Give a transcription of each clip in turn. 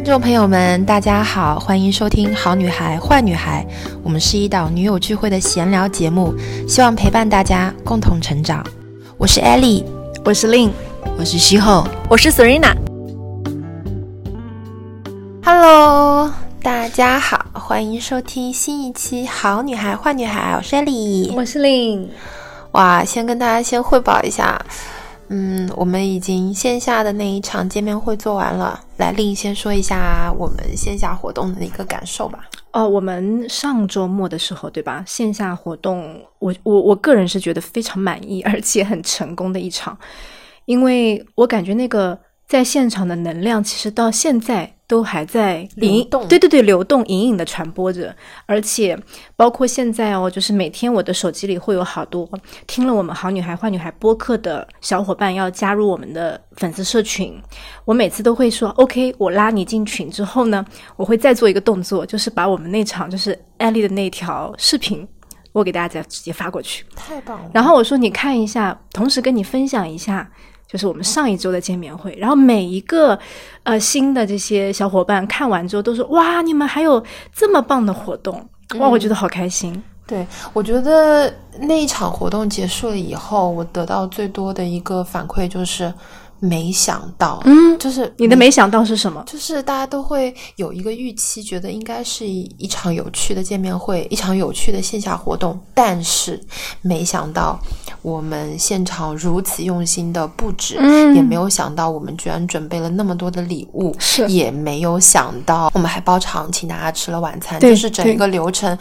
听众朋友们，大家好，欢迎收听《好女孩坏女孩》，我们是一档女友聚会的闲聊节目，希望陪伴大家共同成长。我是 Ellie，我是 Lin，我是西后，我是 Serena。Hello，大家好，欢迎收听新一期《好女孩坏女孩》，我是 Ellie，我是 Lin。哇，先跟大家先汇报一下。嗯，我们已经线下的那一场见面会做完了。来，令先说一下我们线下活动的一个感受吧。哦，我们上周末的时候，对吧？线下活动，我我我个人是觉得非常满意，而且很成功的一场，因为我感觉那个在现场的能量，其实到现在。都还在流动，对对对，流动，隐隐的传播着，而且包括现在哦，就是每天我的手机里会有好多听了我们好女孩坏女孩播客的小伙伴要加入我们的粉丝社群，我每次都会说 OK，我拉你进群之后呢，我会再做一个动作，就是把我们那场就是艾丽的那条视频，我给大家再直接发过去，太棒了。然后我说你看一下，同时跟你分享一下。就是我们上一周的见面会，然后每一个呃新的这些小伙伴看完之后都说：“哇，你们还有这么棒的活动！”哇，我觉得好开心。对，我觉得那一场活动结束了以后，我得到最多的一个反馈就是。没想到，嗯，就是你的没想到是什么？就是大家都会有一个预期，觉得应该是一场有趣的见面会，一场有趣的线下活动。但是没想到，我们现场如此用心的布置，嗯，也没有想到我们居然准备了那么多的礼物，是也没有想到我们还包场请大家吃了晚餐，就是整一个流程，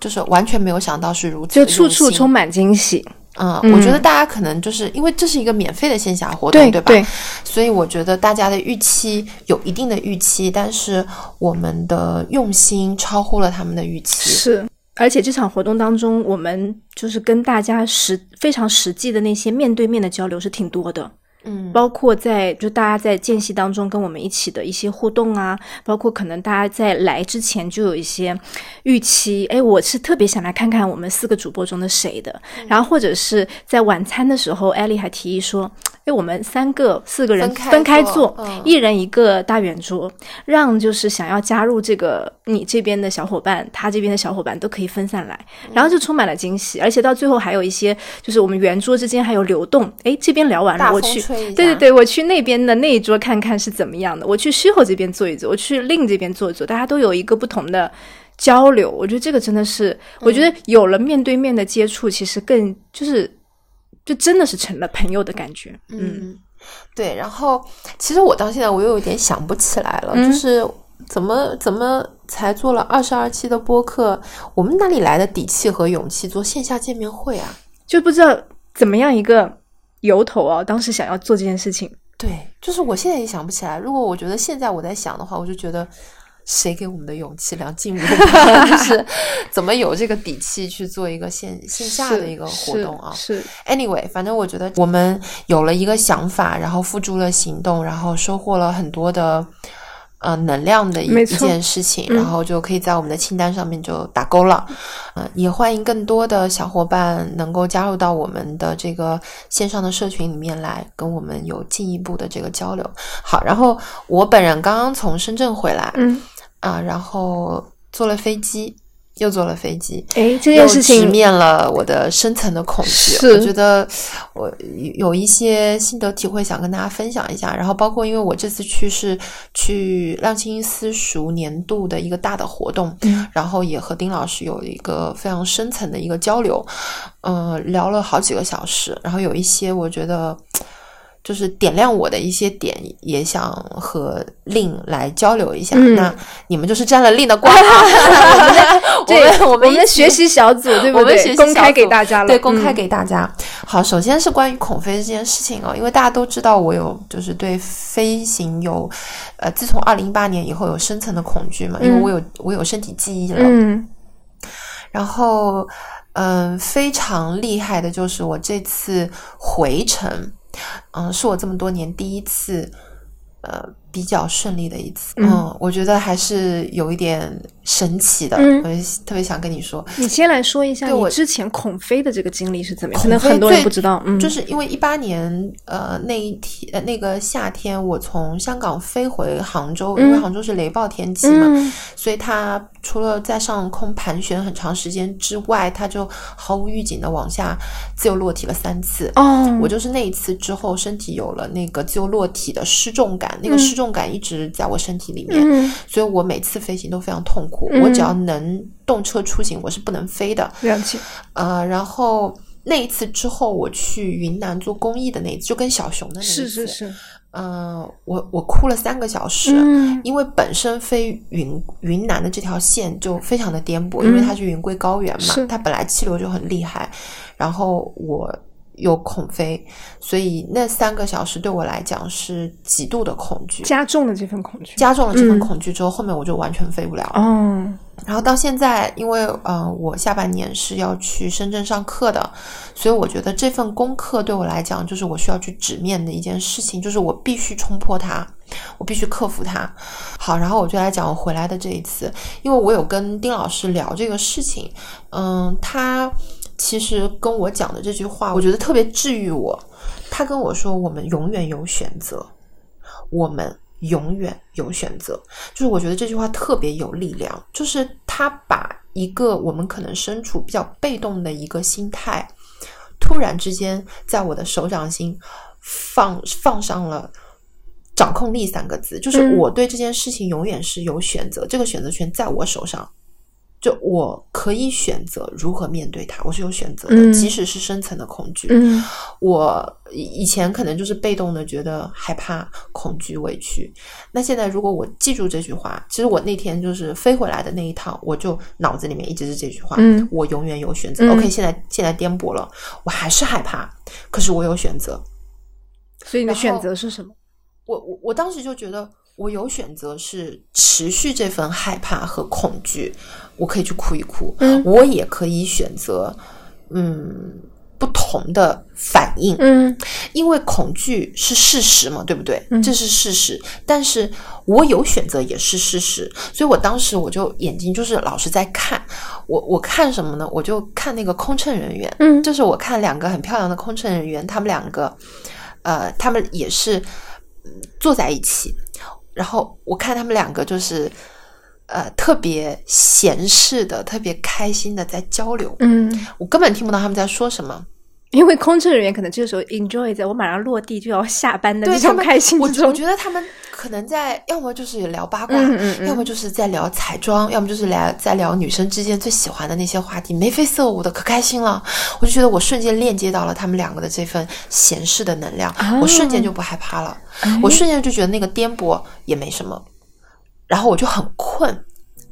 就是完全没有想到是如此，就处处充满惊喜。嗯，我觉得大家可能就是因为这是一个免费的线下活动，对吧？所以我觉得大家的预期有一定的预期，但是我们的用心超乎了他们的预期。是，而且这场活动当中，我们就是跟大家实非常实际的那些面对面的交流是挺多的。嗯，包括在就大家在间隙当中跟我们一起的一些互动啊，包括可能大家在来之前就有一些预期，哎，我是特别想来看看我们四个主播中的谁的，然后或者是在晚餐的时候，艾丽还提议说。哎，我们三个四个人分开坐，一人一个大圆桌，让就是想要加入这个你这边的小伙伴，他这边的小伙伴都可以分散来，然后就充满了惊喜，而且到最后还有一些就是我们圆桌之间还有流动。哎，这边聊完了，我去，对对对，我去那边的那一桌看看是怎么样的，我去西后这边坐一坐，我去另这边坐一坐，大家都有一个不同的交流。我觉得这个真的是，我觉得有了面对面的接触，其实更就是。就真的是成了朋友的感觉，嗯，对。然后其实我到现在我又有点想不起来了，就是怎么怎么才做了二十二期的播客，我们哪里来的底气和勇气做线下见面会啊？就不知道怎么样一个由头啊！当时想要做这件事情，对，就是我现在也想不起来。如果我觉得现在我在想的话，我就觉得。谁给我们的勇气？梁静茹就是怎么有这个底气去做一个线线下的一个活动啊？是，anyway，反正我觉得我们有了一个想法，然后付诸了行动，然后收获了很多的呃能量的一一件事情，然后就可以在我们的清单上面就打勾了。嗯，也欢迎更多的小伙伴能够加入到我们的这个线上的社群里面来，跟我们有进一步的这个交流。好，然后我本人刚刚从深圳回来，嗯。啊，然后坐了飞机，又坐了飞机，哎，这件事情直面了我的深层的恐惧。我觉得我有一些心得体会想跟大家分享一下。然后包括因为我这次去是去浪青私塾年度的一个大的活动，然后也和丁老师有一个非常深层的一个交流，嗯，聊了好几个小时。然后有一些我觉得。就是点亮我的一些点，也想和令来交流一下。那你们就是沾了令的光啊！我们我们的学习小组对不对？公开给大家了，对，公开给大家。好，首先是关于恐飞这件事情哦，因为大家都知道我有就是对飞行有呃，自从二零一八年以后有深层的恐惧嘛，因为我有我有身体记忆了。嗯，然后嗯，非常厉害的就是我这次回程。嗯，是我这么多年第一次，呃，比较顺利的一次，嗯，我觉得还是有一点神奇的，我特别想跟你说。你先来说一下我之前恐飞的这个经历是怎么样？可能很多人不知道，嗯，就是因为一八年，呃，那一天，呃，那个夏天，我从香港飞回杭州，因为杭州是雷暴天气嘛，所以它除了在上空盘旋很长时间之外，它就毫无预警的往下自由落体了三次。哦，我就是那一次之后，身体有了那个自由落体的失重感，那个失重。重感一直在我身体里面，所以我每次飞行都非常痛苦。我只要能动车出行，我是不能飞的。了解。呃，然后那一次之后，我去云南做公益的那一次，就跟小熊的那一次，是是是。嗯，我我哭了三个小时，因为本身飞云云南的这条线就非常的颠簸，因为它是云贵高原嘛，它本来气流就很厉害，然后我。有恐飞，所以那三个小时对我来讲是极度的恐惧，加重了这份恐惧，加重了这份恐惧之后，后面我就完全飞不了。嗯，然后到现在，因为呃，我下半年是要去深圳上课的，所以我觉得这份功课对我来讲，就是我需要去直面的一件事情，就是我必须冲破它，我必须克服它。好，然后我就来讲我回来的这一次，因为我有跟丁老师聊这个事情，嗯，他。其实跟我讲的这句话，我觉得特别治愈我。他跟我说：“我们永远有选择，我们永远有选择。”就是我觉得这句话特别有力量。就是他把一个我们可能身处比较被动的一个心态，突然之间在我的手掌心放放上了“掌控力”三个字。就是我对这件事情永远是有选择，这个选择权在我手上。就我可以选择如何面对它，我是有选择的，即使是深层的恐惧。我以前可能就是被动的，觉得害怕、恐惧、委屈。那现在如果我记住这句话，其实我那天就是飞回来的那一趟，我就脑子里面一直是这句话：我永远有选择。OK，现在现在颠簸了，我还是害怕，可是我有选择。所以你的选择是什么？我我我当时就觉得。我有选择是持续这份害怕和恐惧，我可以去哭一哭。嗯，我也可以选择，嗯，不同的反应。嗯，因为恐惧是事实嘛，对不对？这是事实。但是我有选择也是事实。所以我当时我就眼睛就是老是在看我，我看什么呢？我就看那个空乘人员。嗯，就是我看两个很漂亮的空乘人员，他们两个，呃，他们也是坐在一起。然后我看他们两个就是，呃，特别闲适的、特别开心的在交流。嗯，我根本听不到他们在说什么，因为空乘人员可能这个时候 enjoy 在我马上落地就要下班的那种开心之中。我觉得他们可能在要么就是聊八卦，要么就是在聊彩妆，要么就是聊在聊女生之间最喜欢的那些话题，眉飞色舞的，可开心了。我就觉得我瞬间链接到了他们两个的这份闲适的能量，我瞬间就不害怕了。我瞬间就觉得那个颠簸也没什么，然后我就很困，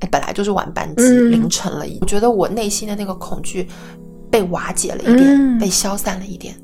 哎，本来就是晚班机，凌晨了，我觉得我内心的那个恐惧被瓦解了一点，被消散了一点，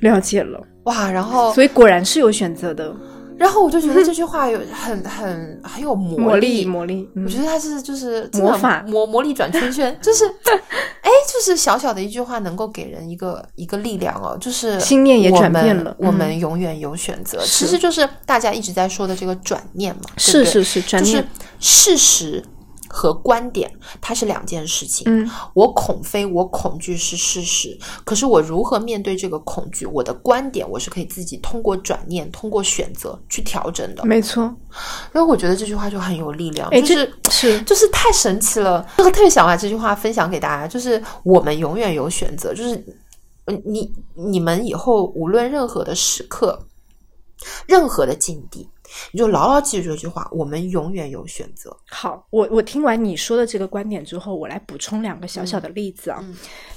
了解了，哇，然后所以果然是有选择的。然后我就觉得这句话有很很很有魔力，魔力。我觉得它是就是魔法。魔魔力转圈圈，就是哎，就是小小的一句话能够给人一个一个力量哦，就是心念也转变了，我们永远有选择。其实就是大家一直在说的这个转念嘛，是是是，转念。事实。和观点，它是两件事情。嗯，我恐非，我恐惧是事实。可是我如何面对这个恐惧？我的观点，我是可以自己通过转念，通过选择去调整的。没错。因为我觉得这句话就很有力量，就是是就是太神奇了。这个特别想把这句话分享给大家，就是我们永远有选择。就是你你们以后无论任何的时刻，任何的境地。你就牢牢记住这句话：我们永远有选择。好，我我听完你说的这个观点之后，我来补充两个小小的例子啊。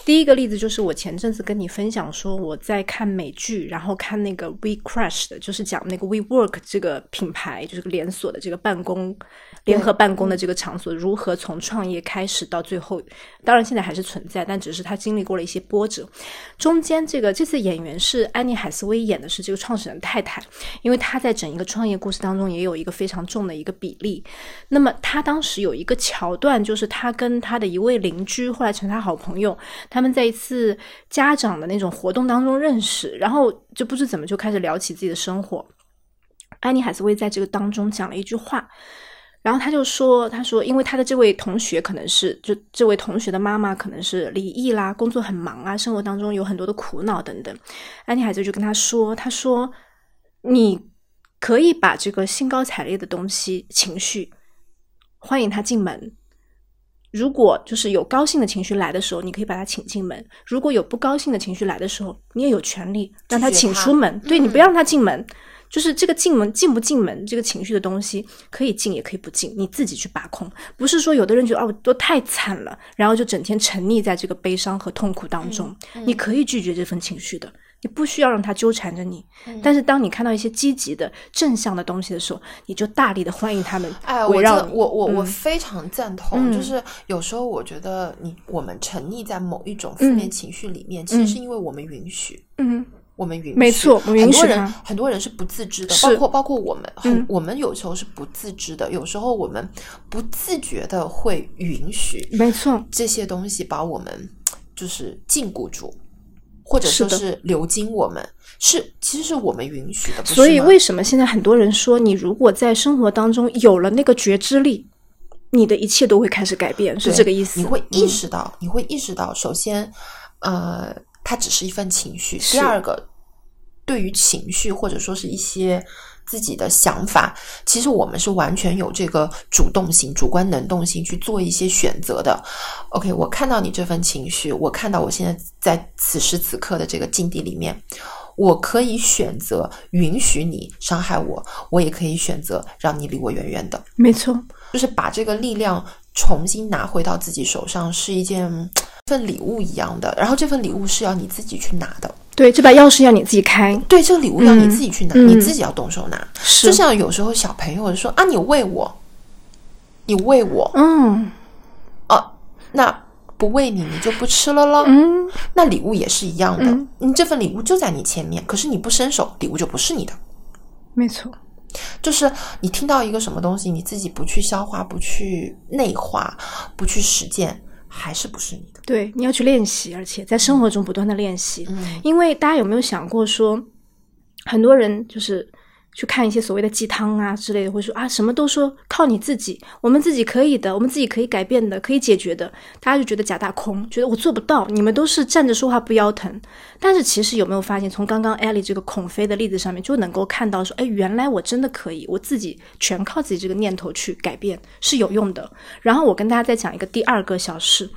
第一个例子就是我前阵子跟你分享说，我在看美剧，然后看那个 We Crush 的，就是讲那个 We Work 这个品牌，就是个连锁的这个办公。联合办公的这个场所如何从创业开始到最后？当然现在还是存在，但只是他经历过了一些波折。中间这个这次演员是安妮海瑟薇演的是这个创始人太太，因为她在整一个创业故事当中也有一个非常重的一个比例。那么她当时有一个桥段，就是她跟她的一位邻居，后来成她好朋友，他们在一次家长的那种活动当中认识，然后就不知怎么就开始聊起自己的生活。安妮海瑟薇在这个当中讲了一句话，然后他就说：“他说，因为他的这位同学可能是，就这位同学的妈妈可能是离异啦，工作很忙啊，生活当中有很多的苦恼等等。安妮海瑟就跟他说：‘他说，你可以把这个兴高采烈的东西情绪欢迎他进门。’”如果就是有高兴的情绪来的时候，你可以把他请进门；如果有不高兴的情绪来的时候，你也有权利让他请出门。对你不要让他进门，就是这个进门进不进门，这个情绪的东西可以进也可以不进，你自己去把控。不是说有的人觉得哦都太惨了，然后就整天沉溺在这个悲伤和痛苦当中，你可以拒绝这份情绪的。你不需要让他纠缠着你，但是当你看到一些积极的、正向的东西的时候，你就大力的欢迎他们。哎，我这我我我非常赞同。就是有时候我觉得，你我们沉溺在某一种负面情绪里面，其实是因为我们允许。嗯，我们允许。没错，很多人很多人是不自知的，包括包括我们，很我们有时候是不自知的，有时候我们不自觉的会允许。没错，这些东西把我们就是禁锢住。或者说是流经我们是，其实是我们允许的。所以为什么现在很多人说，你如果在生活当中有了那个觉知力，你的一切都会开始改变，是这个意思？你会意识到，你会意识到，首先，呃，它只是一份情绪；第二个，对于情绪或者说是一些。自己的想法，其实我们是完全有这个主动性、主观能动性去做一些选择的。OK，我看到你这份情绪，我看到我现在在此时此刻的这个境地里面，我可以选择允许你伤害我，我也可以选择让你离我远远的。没错，就是把这个力量重新拿回到自己手上，是一件份礼物一样的。然后这份礼物是要你自己去拿的。对，这把钥匙要你自己开。对，这个礼物要你自己去拿，你自己要动手拿。是就像有时候小朋友说啊，你喂我，你喂我，嗯，啊，那不喂你，你就不吃了喽。嗯，那礼物也是一样的，你这份礼物就在你前面，可是你不伸手，礼物就不是你的。没错，就是你听到一个什么东西，你自己不去消化、不去内化、不去实践。还是不是你的？对，你要去练习，而且在生活中不断的练习。嗯，因为大家有没有想过说，很多人就是去看一些所谓的鸡汤啊之类的，会说啊，什么都说靠你自己，我们自己可以的，我们自己可以改变的，可以解决的。大家就觉得假大空，觉得我做不到，你们都是站着说话不腰疼。但是其实有没有发现，从刚刚艾丽这个孔飞的例子上面，就能够看到说，哎，原来我真的可以，我自己全靠自己这个念头去改变是有用的。然后我跟大家再讲一个第二个小事。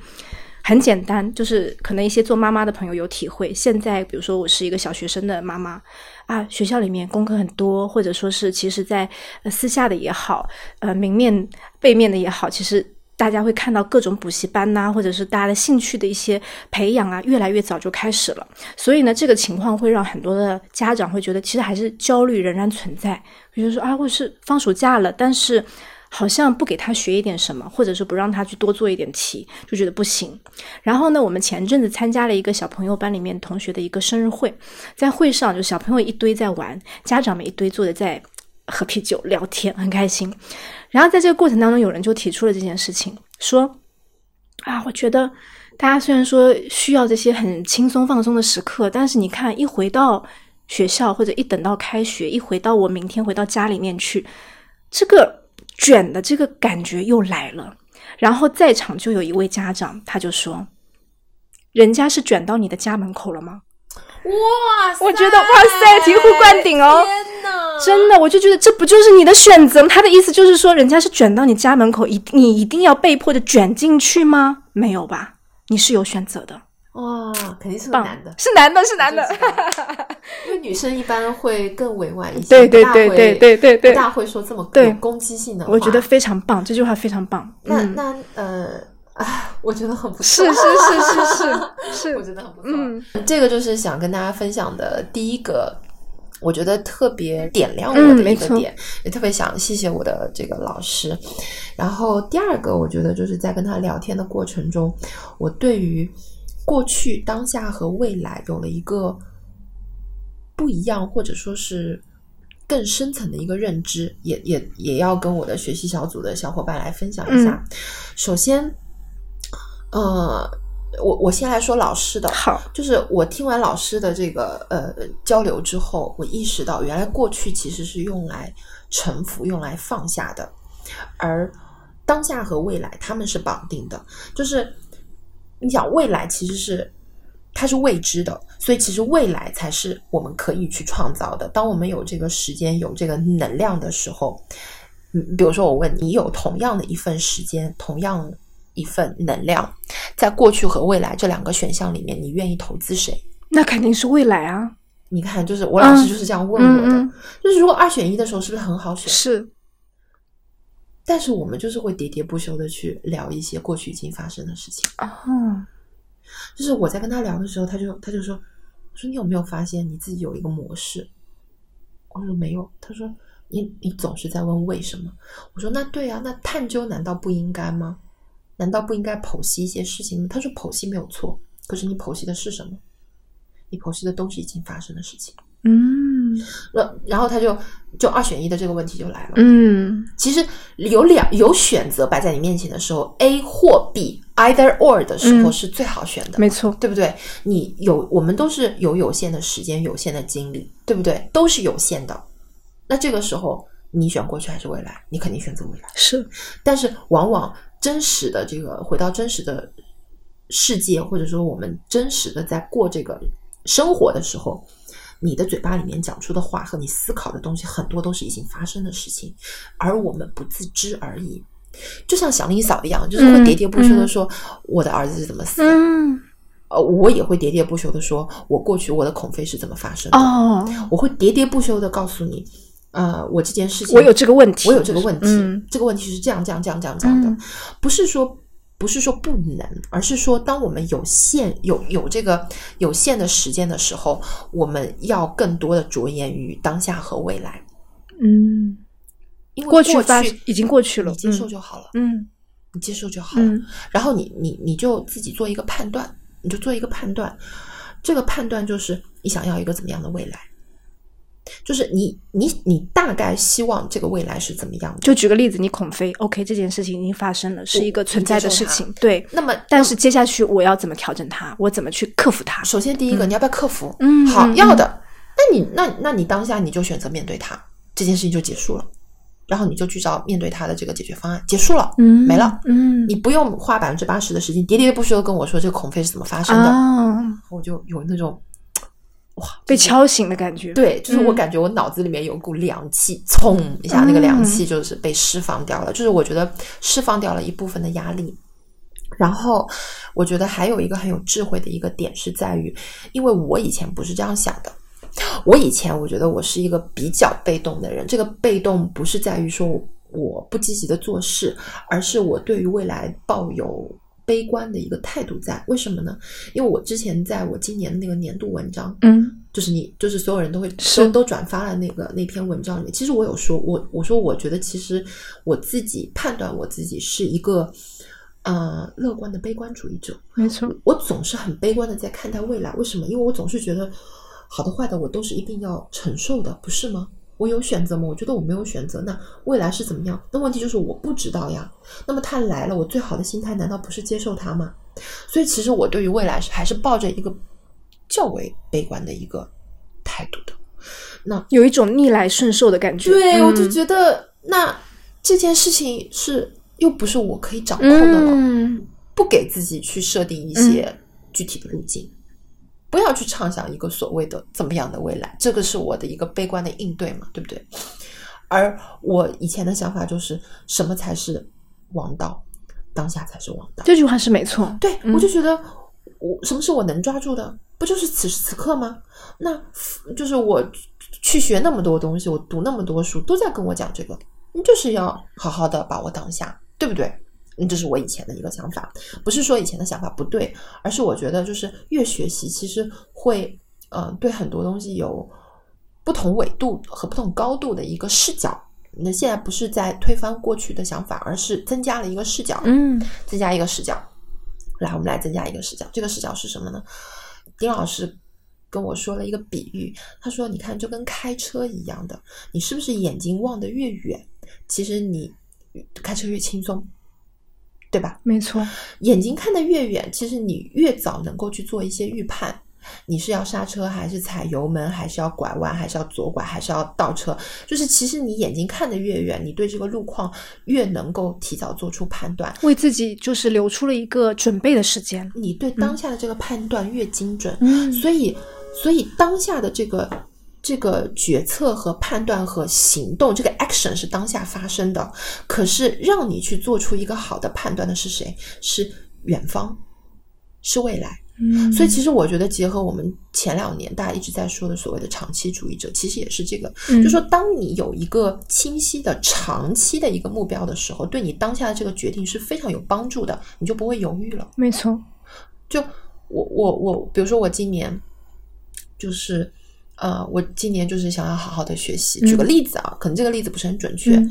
很简单，就是可能一些做妈妈的朋友有体会。现在，比如说我是一个小学生的妈妈啊，学校里面功课很多，或者说是其实，在私下的也好，呃，明面背面的也好，其实大家会看到各种补习班呐，或者是大家的兴趣的一些培养啊，越来越早就开始了。所以呢，这个情况会让很多的家长会觉得，其实还是焦虑仍然存在。比如说啊，或是放暑假了，但是。好像不给他学一点什么，或者是不让他去多做一点题，就觉得不行。然后呢，我们前阵子参加了一个小朋友班里面同学的一个生日会，在会上就小朋友一堆在玩，家长们一堆坐着在喝啤酒聊天，很开心。然后在这个过程当中，有人就提出了这件事情，说：“啊，我觉得大家虽然说需要这些很轻松放松的时刻，但是你看，一回到学校或者一等到开学，一回到我明天回到家里面去，这个。”卷的这个感觉又来了，然后在场就有一位家长，他就说：“人家是卷到你的家门口了吗？”哇，我觉得哇塞，醍醐灌顶哦！天哪，真的，我就觉得这不就是你的选择？他的意思就是说，人家是卷到你家门口，一你一定要被迫的卷进去吗？没有吧，你是有选择的。哇，肯定是男的，是男的，是男的，因为女生一般会更委婉一些，对对对对对对对，不大会说这么有攻击性的话。我觉得非常棒，这句话非常棒。那那呃啊，我觉得很不错，是是是是是 是，我觉得很不错。嗯，这个就是想跟大家分享的第一个，我觉得特别点亮我的一个点，也特别想谢谢我的这个老师。然后第二个，我觉得就是在跟他聊天的过程中，我对于。过去、当下和未来有了一个不一样，或者说是更深层的一个认知，也也也要跟我的学习小组的小伙伴来分享一下。首先，呃，我我先来说老师的，好，就是我听完老师的这个呃交流之后，我意识到原来过去其实是用来臣服、用来放下的，而当下和未来他们是绑定的。就是你想未来其实是它是未知的，所以其实未来才是我们可以去创造的。当我们有这个时间、有这个能量的时候，嗯，比如说我问你，有同样的一份时间，同样。一份能量，在过去和未来这两个选项里面，你愿意投资谁？那肯定是未来啊！你看，就是我老师就是这样问我的，就是如果二选一的时候，是不是很好选？是。但是我们就是会喋喋不休的去聊一些过去已经发生的事情啊。就是我在跟他聊的时候，他就他就说：“说你有没有发现你自己有一个模式？”我说：“没有。”他说：“你你总是在问为什么？”我说：“那对啊，那探究难道不应该吗？”难道不应该剖析一些事情吗？他说剖析没有错，可是你剖析的是什么？你剖析的都是已经发生的事情。嗯，然然后他就就二选一的这个问题就来了。嗯，其实有两有选择摆在你面前的时候，A 或 B，either or 的时候是最好选的。没错，对不对？你有我们都是有有限的时间、有限的精力，对不对？都是有限的。那这个时候你选过去还是未来？你肯定选择未来。是，但是往往。真实的这个回到真实的世界，或者说我们真实的在过这个生活的时候，你的嘴巴里面讲出的话和你思考的东西，很多都是已经发生的事情，而我们不自知而已。就像祥林嫂一样，就是会喋喋不休的说我的儿子是怎么死的，呃，我也会喋喋不休的说我过去我的恐飞是怎么发生的，我会喋喋不休的告诉你。呃，我这件事情，我有这个问题，我有这个问题，这个问题是这样这样这样这样这样的，不是说不是说不能，而是说当我们有限有有这个有限的时间的时候，我们要更多的着眼于当下和未来。嗯，因为过去已经过去了，你接受就好了。嗯，你接受就好了。然后你你你就自己做一个判断，你就做一个判断，这个判断就是你想要一个怎么样的未来。就是你，你，你大概希望这个未来是怎么样的？就举个例子，你恐飞，OK，这件事情已经发生了，是一个存在的事情。对，那么，但是接下去我要怎么调整它？我怎么去克服它？首先，第一个，你要不要克服？嗯，好，要的。那你，那，那你当下你就选择面对它，这件事情就结束了，然后你就去找面对它的这个解决方案，结束了，嗯，没了，嗯，你不用花百分之八十的时间喋喋不休跟我说这个恐飞是怎么发生的，我就有那种。哇，被敲醒的感觉。对，就是我感觉我脑子里面有股凉气，冲一下，那个凉气就是被释放掉了。就是我觉得释放掉了一部分的压力。然后我觉得还有一个很有智慧的一个点是在于，因为我以前不是这样想的。我以前我觉得我是一个比较被动的人。这个被动不是在于说我不积极的做事，而是我对于未来抱有。悲观的一个态度在，为什么呢？因为我之前在我今年的那个年度文章，嗯，就是你，就是所有人都会都都转发了那个那篇文章里面，其实我有说，我我说我觉得其实我自己判断我自己是一个呃乐观的悲观主义者，没错，我总是很悲观的在看待未来，为什么？因为我总是觉得好的坏的我都是一定要承受的，不是吗？我有选择吗？我觉得我没有选择。那未来是怎么样？那问题就是我不知道呀。那么他来了，我最好的心态难道不是接受他吗？所以其实我对于未来是还是抱着一个较为悲观的一个态度的。那有一种逆来顺受的感觉。对，我就觉得那这件事情是又不是我可以掌控的了，嗯不给自己去设定一些具体的路径。不要去畅想一个所谓的怎么样的未来，这个是我的一个悲观的应对嘛，对不对？而我以前的想法就是，什么才是王道？当下才是王道。这句话是没错。对，我就觉得，我什么是我能抓住的？不就是此时此刻吗？那就是我去学那么多东西，我读那么多书，都在跟我讲这个，你就是要好好的把握当下，对不对？嗯，这是我以前的一个想法，不是说以前的想法不对，而是我觉得就是越学习，其实会呃对很多东西有不同纬度和不同高度的一个视角。那现在不是在推翻过去的想法，而是增加了一个视角，嗯，增加一个视角。来，我们来增加一个视角，这个视角是什么呢？丁老师跟我说了一个比喻，他说：“你看，就跟开车一样的，你是不是眼睛望得越远，其实你开车越轻松。”对吧？没错，眼睛看得越远，其实你越早能够去做一些预判。你是要刹车还是踩油门，还是要拐弯，还是要左拐，还是要倒车？就是其实你眼睛看得越远，你对这个路况越能够提早做出判断，为自己就是留出了一个准备的时间。你对当下的这个判断越精准，嗯，所以所以当下的这个这个决策和判断和行动，这个 action 是当下发生的。可是让你去做出一个好的判断的是谁？是远方，是未来。嗯，所以其实我觉得，结合我们前两年大家一直在说的所谓的长期主义者，其实也是这个，就说当你有一个清晰的长期的一个目标的时候，对你当下的这个决定是非常有帮助的，你就不会犹豫了。没错，就我我我，比如说我今年就是呃，我今年就是想要好好的学习。举个例子啊，可能这个例子不是很准确。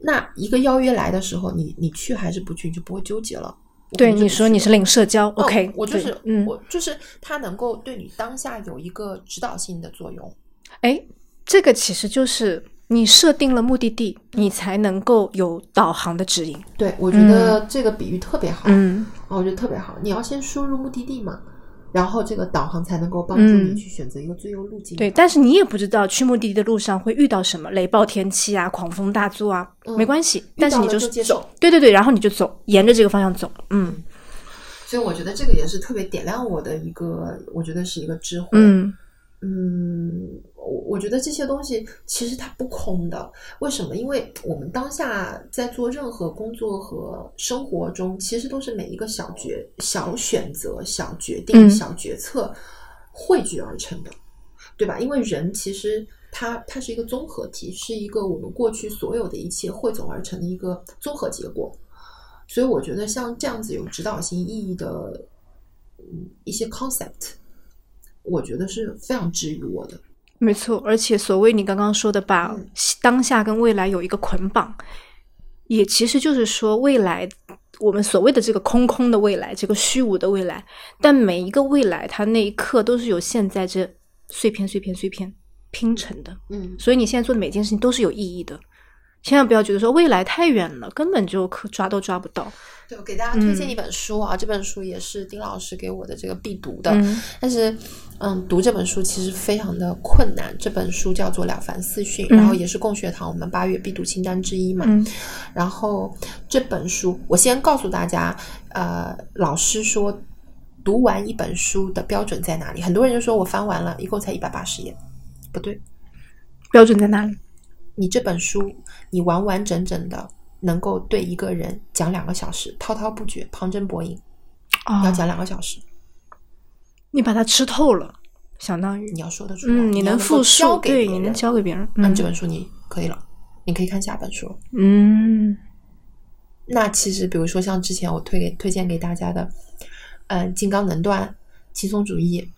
那一个邀约来的时候，你你去还是不去，你就不会纠结了。对你说你是零社交，OK，我就是，嗯，我就是它能够对你当下有一个指导性的作用。哎，这个其实就是你设定了目的地，你才能够有导航的指引。对，我觉得这个比喻特别好，嗯，我觉得特别好。你要先输入目的地嘛。然后这个导航才能够帮助你去选择一个最优路径。对，但是你也不知道去目的地的路上会遇到什么雷暴天气啊、狂风大作啊，没关系。但是你就是走，对对对，然后你就走，沿着这个方向走。嗯，所以我觉得这个也是特别点亮我的一个，我觉得是一个智慧。嗯嗯。我我觉得这些东西其实它不空的，为什么？因为我们当下在做任何工作和生活中，其实都是每一个小决、小选择、小决定、小决策汇聚而成的，对吧？因为人其实它它是一个综合体，是一个我们过去所有的一切汇总而成的一个综合结果。所以我觉得像这样子有指导性意义的嗯一些 concept，我觉得是非常治愈我的。没错，而且所谓你刚刚说的，把当下跟未来有一个捆绑，也其实就是说，未来我们所谓的这个空空的未来，这个虚无的未来，但每一个未来，它那一刻都是由现在这碎片、碎片、碎片拼成的。嗯，所以你现在做的每件事情都是有意义的。千万不要觉得说未来太远了，根本就可抓都抓不到。对，我给大家推荐一本书啊，这本书也是丁老师给我的这个必读的。但是，嗯，读这本书其实非常的困难。这本书叫做《了凡四训》，然后也是共学堂我们八月必读清单之一嘛。然后这本书，我先告诉大家，呃，老师说读完一本书的标准在哪里？很多人就说我翻完了，一共才一百八十页，不对，标准在哪里？你这本书，你完完整整的能够对一个人讲两个小时，滔滔不绝，旁征博引，要讲两个小时，你把它吃透了，相当于你要说得出来，你能复述，对，你能教给别人，那这本书你可以了，你可以看下本书。嗯，那其实比如说像之前我推给推荐给大家的，嗯，金刚能断，轻松主义。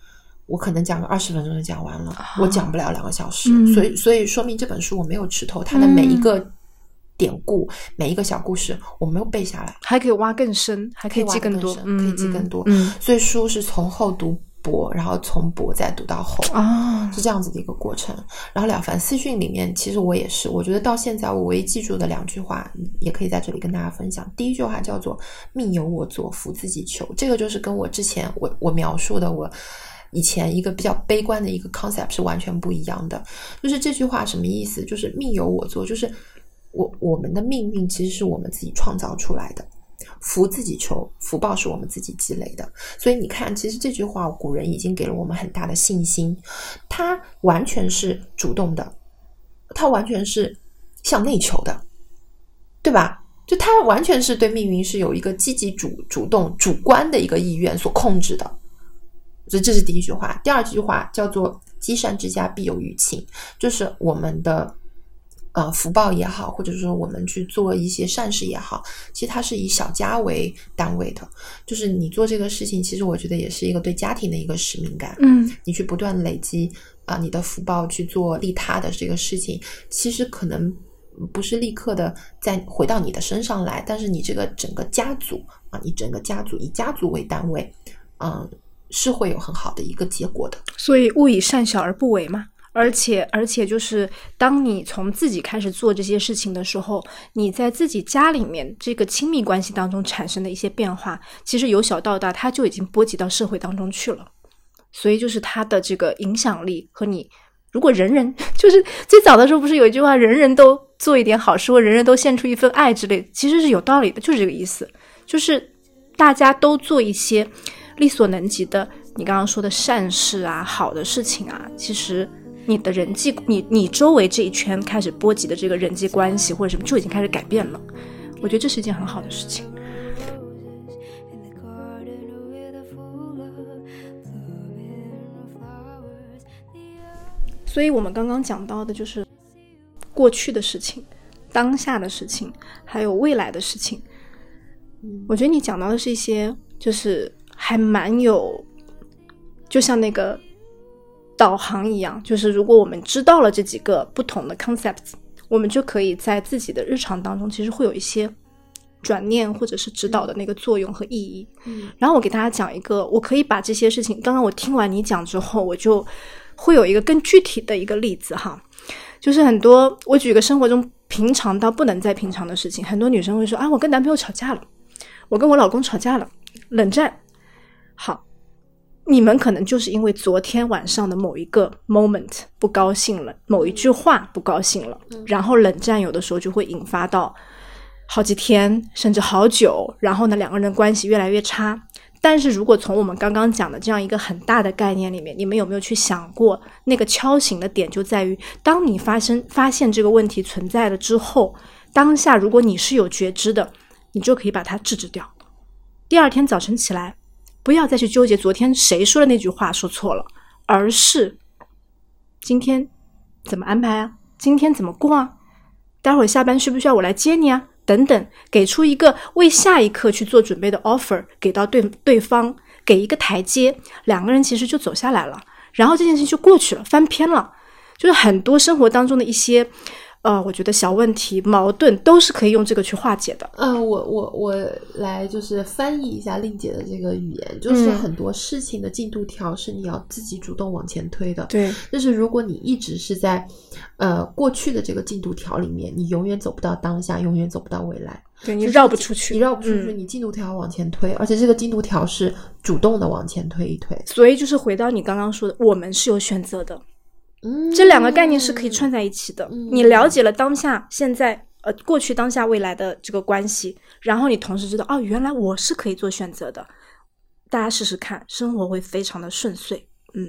我可能讲个二十分钟就讲完了，我讲不了两个小时，所以所以说明这本书我没有吃透它的每一个典故，每一个小故事我没有背下来，还可以挖更深，还可以记更多，可以记更多。所以书是从厚读薄，然后从薄再读到厚啊，是这样子的一个过程。然后了凡四训里面，其实我也是，我觉得到现在我唯一记住的两句话，也可以在这里跟大家分享。第一句话叫做“命由我作，福自己求”，这个就是跟我之前我我描述的我。以前一个比较悲观的一个 concept 是完全不一样的，就是这句话什么意思？就是命由我做，就是我我们的命运其实是我们自己创造出来的，福自己求，福报是我们自己积累的。所以你看，其实这句话古人已经给了我们很大的信心，他完全是主动的，他完全是向内求的，对吧？就他完全是对命运是有一个积极主主动主观的一个意愿所控制的。所以这是第一句话，第二句话叫做“积善之家必有余庆”，就是我们的呃福报也好，或者说我们去做一些善事也好，其实它是以小家为单位的。就是你做这个事情，其实我觉得也是一个对家庭的一个使命感。嗯，你去不断累积啊你的福报去做利他的这个事情，其实可能不是立刻的再回到你的身上来，但是你这个整个家族啊，你整个家族以家族为单位，嗯。是会有很好的一个结果的，所以勿以善小而不为嘛。而且，而且就是当你从自己开始做这些事情的时候，你在自己家里面这个亲密关系当中产生的一些变化，其实由小到大，它就已经波及到社会当中去了。所以，就是它的这个影响力和你，如果人人 就是最早的时候，不是有一句话，人人都做一点好事，或人人都献出一份爱之类，其实是有道理的，就是这个意思，就是大家都做一些力所能及的，你刚刚说的善事啊，好的事情啊，其实。你的人际，你你周围这一圈开始波及的这个人际关系或者什么，就已经开始改变了。我觉得这是一件很好的事情。所以，我们刚刚讲到的就是过去的事情、当下的事情，还有未来的事情。我觉得你讲到的是一些，就是还蛮有，就像那个。导航一样，就是如果我们知道了这几个不同的 concepts，我们就可以在自己的日常当中，其实会有一些转念或者是指导的那个作用和意义。嗯，然后我给大家讲一个，我可以把这些事情，刚刚我听完你讲之后，我就会有一个更具体的一个例子哈，就是很多我举个生活中平常到不能再平常的事情，很多女生会说啊，我跟男朋友吵架了，我跟我老公吵架了，冷战，好。你们可能就是因为昨天晚上的某一个 moment 不高兴了，某一句话不高兴了，然后冷战有的时候就会引发到好几天甚至好久，然后呢两个人关系越来越差。但是如果从我们刚刚讲的这样一个很大的概念里面，你们有没有去想过那个敲醒的点就在于，当你发生发现这个问题存在了之后，当下如果你是有觉知的，你就可以把它制止掉。第二天早晨起来。不要再去纠结昨天谁说的那句话说错了，而是今天怎么安排啊？今天怎么过啊？待会儿下班需不需要我来接你啊？等等，给出一个为下一刻去做准备的 offer，给到对对方，给一个台阶，两个人其实就走下来了，然后这件事情就过去了，翻篇了，就是很多生活当中的一些。呃，我觉得小问题、矛盾都是可以用这个去化解的。嗯，我我我来就是翻译一下令姐的这个语言，就是很多事情的进度条是你要自己主动往前推的。对，就是如果你一直是在呃过去的这个进度条里面，你永远走不到当下，永远走不到未来。对你绕不出去，你绕不出去，你进度条往前推，而且这个进度条是主动的往前推一推。所以就是回到你刚刚说的，我们是有选择的。这两个概念是可以串在一起的。你了解了当下、现在、呃过去、当下、未来的这个关系，然后你同时知道，哦，原来我是可以做选择的。大家试试看，生活会非常的顺遂。嗯，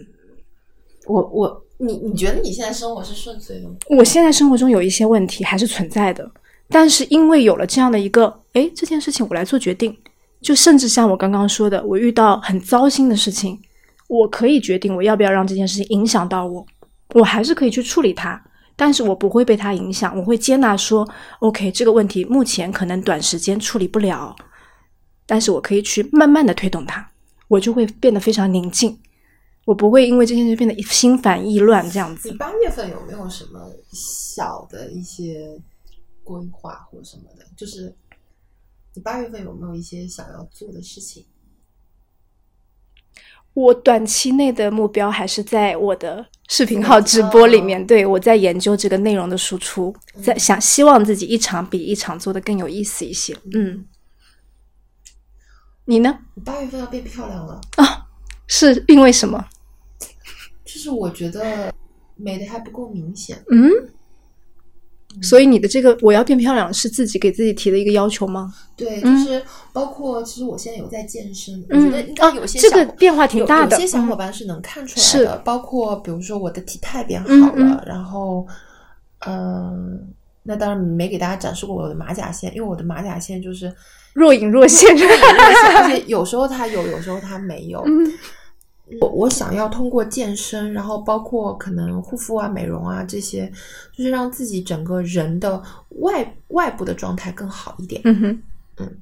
我我你你觉得你现在生活是顺遂的吗？我现在生活中有一些问题还是存在的，但是因为有了这样的一个，哎，这件事情我来做决定，就甚至像我刚刚说的，我遇到很糟心的事情，我可以决定我要不要让这件事情影响到我。我还是可以去处理它，但是我不会被它影响，我会接纳说，OK，这个问题目前可能短时间处理不了，但是我可以去慢慢的推动它，我就会变得非常宁静，我不会因为这件事变得心烦意乱这样子。你八月份有没有什么小的一些规划或什么的？就是你八月份有没有一些想要做的事情？我短期内的目标还是在我的视频号直播里面，对我在研究这个内容的输出，在想希望自己一场比一场做的更有意思一些。嗯，你呢？八月份要变漂亮了啊？是因为什么？就是我觉得美的还不够明显。嗯。所以你的这个我要变漂亮是自己给自己提的一个要求吗？对，就是包括其实我现在有在健身，我觉得应该有些这个变化挺大的，有些小伙伴是能看出来的。包括比如说我的体态变好了，然后嗯，那当然没给大家展示过我的马甲线，因为我的马甲线就是若隐若现，而且有时候它有，有时候它没有。我我想要通过健身，然后包括可能护肤啊、美容啊这些，就是让自己整个人的外外部的状态更好一点。嗯哼，嗯，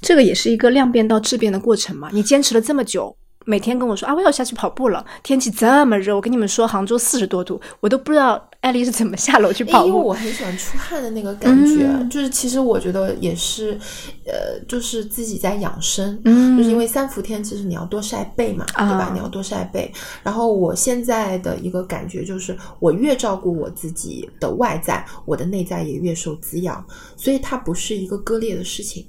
这个也是一个量变到质变的过程嘛。你坚持了这么久，每天跟我说啊，我要下去跑步了。天气这么热，我跟你们说，杭州四十多度，我都不知道艾丽是怎么下楼去跑步？因为我很喜欢出汗的那个感觉，就是其实我觉得也是，呃，就是自己在养生，嗯，就是因为三伏天其实你要多晒背嘛，对吧？你要多晒背。然后我现在的一个感觉就是，我越照顾我自己的外在，我的内在也越受滋养，所以它不是一个割裂的事情，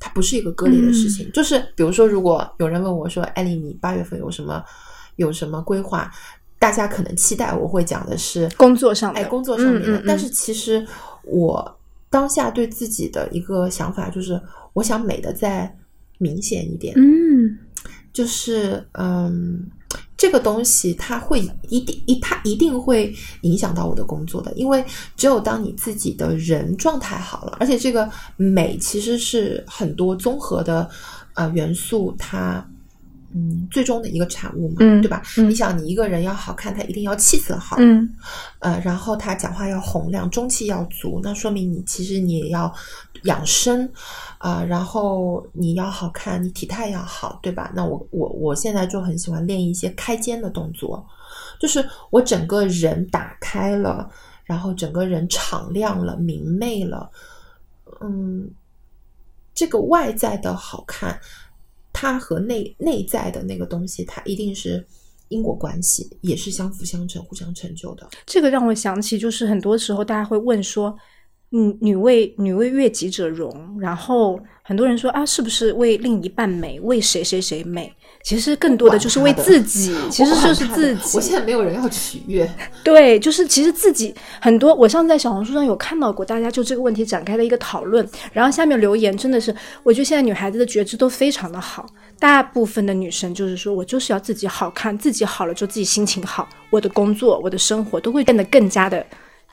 它不是一个割裂的事情。就是比如说，如果有人问我说：“艾丽，你八月份有什么有什么规划？”大家可能期待我会讲的是工作上的，哎，工作上面的。但是其实我当下对自己的一个想法就是，我想美的再明显一点。嗯，就是嗯，这个东西它会一定一，它一定会影响到我的工作的。因为只有当你自己的人状态好了，而且这个美其实是很多综合的呃元素它。嗯，最终的一个产物嘛，对吧？你想，你一个人要好看，他一定要气色好，嗯，呃，然后他讲话要洪亮，中气要足，那说明你其实你也要养生啊，然后你要好看，你体态要好，对吧？那我我我现在就很喜欢练一些开肩的动作，就是我整个人打开了，然后整个人敞亮了，明媚了，嗯，这个外在的好看。它和内内在的那个东西，它一定是因果关系，也是相辅相成、互相成就的。这个让我想起，就是很多时候大家会问说。嗯，女为女为悦己者容，然后很多人说啊，是不是为另一半美，为谁谁谁美？其实更多的就是为自己，其实就是自己。我现在没有人要取悦，对，就是其实自己很多。我上次在小红书上有看到过，大家就这个问题展开了一个讨论，然后下面留言真的是，我觉得现在女孩子的觉知都非常的好，大部分的女生就是说我就是要自己好看，自己好了就自己心情好，我的工作、我的生活都会变得更加的。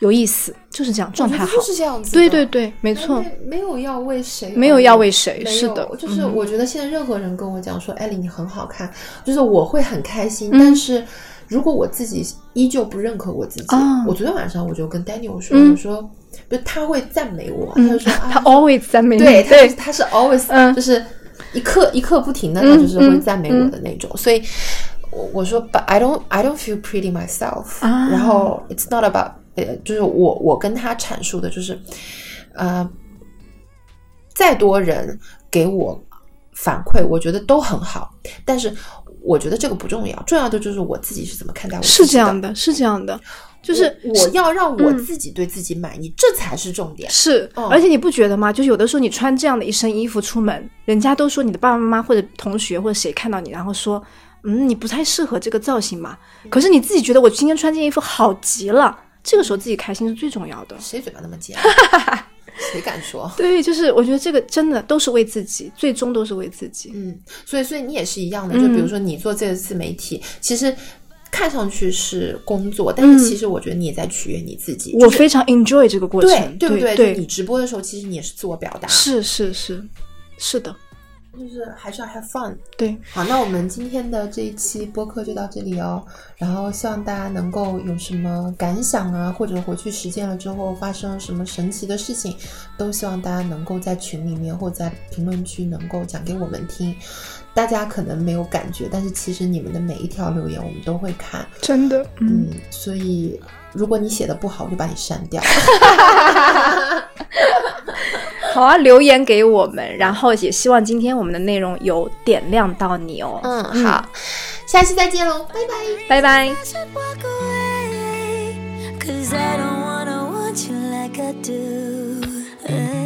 有意思，就是这样，状态好，就是这样子。对对对，没错，没有要为谁，没有要为谁，是的，就是我觉得现在任何人跟我讲说，艾丽你很好看，就是我会很开心。但是如果我自己依旧不认可我自己，我昨天晚上我就跟 Daniel 说，我说，就他会赞美我，他就说他 always 赞美，对，对，他是 always，就是一刻一刻不停的，他就是会赞美我的那种。所以，我我说，But I don't I don't feel pretty myself。然后 It's not about 呃，就是我我跟他阐述的，就是，呃，再多人给我反馈，我觉得都很好，但是我觉得这个不重要，重要的就是我自己是怎么看待我。是这样的，是这样的，就是我要让我自己对自己满意，这才是重点。是，而且你不觉得吗？就是有的时候你穿这样的一身衣服出门，人家都说你的爸爸妈妈或者同学或者谁看到你，然后说，嗯，你不太适合这个造型嘛。可是你自己觉得我今天穿这件衣服好极了。这个时候自己开心是最重要的。谁嘴巴那么尖？谁敢说？对，就是我觉得这个真的都是为自己，最终都是为自己。嗯，所以所以你也是一样的。就比如说你做这个自媒体，其实看上去是工作，但是其实我觉得你也在取悦你自己。我非常 enjoy 这个过程，对不对？对，你直播的时候，其实你也是自我表达。是是是，是的。就是还是要 have fun，对，好，那我们今天的这一期播客就到这里哦。然后希望大家能够有什么感想啊，或者回去实践了之后发生什么神奇的事情，都希望大家能够在群里面或在评论区能够讲给我们听。大家可能没有感觉，但是其实你们的每一条留言我们都会看，真的，嗯，所以如果你写的不好，我就把你删掉。好啊留言给我们然后也希望今天我们的内容有点亮到你哦。嗯。好下期再见喽拜拜。拜拜。Cause i don't wanna want you like i do.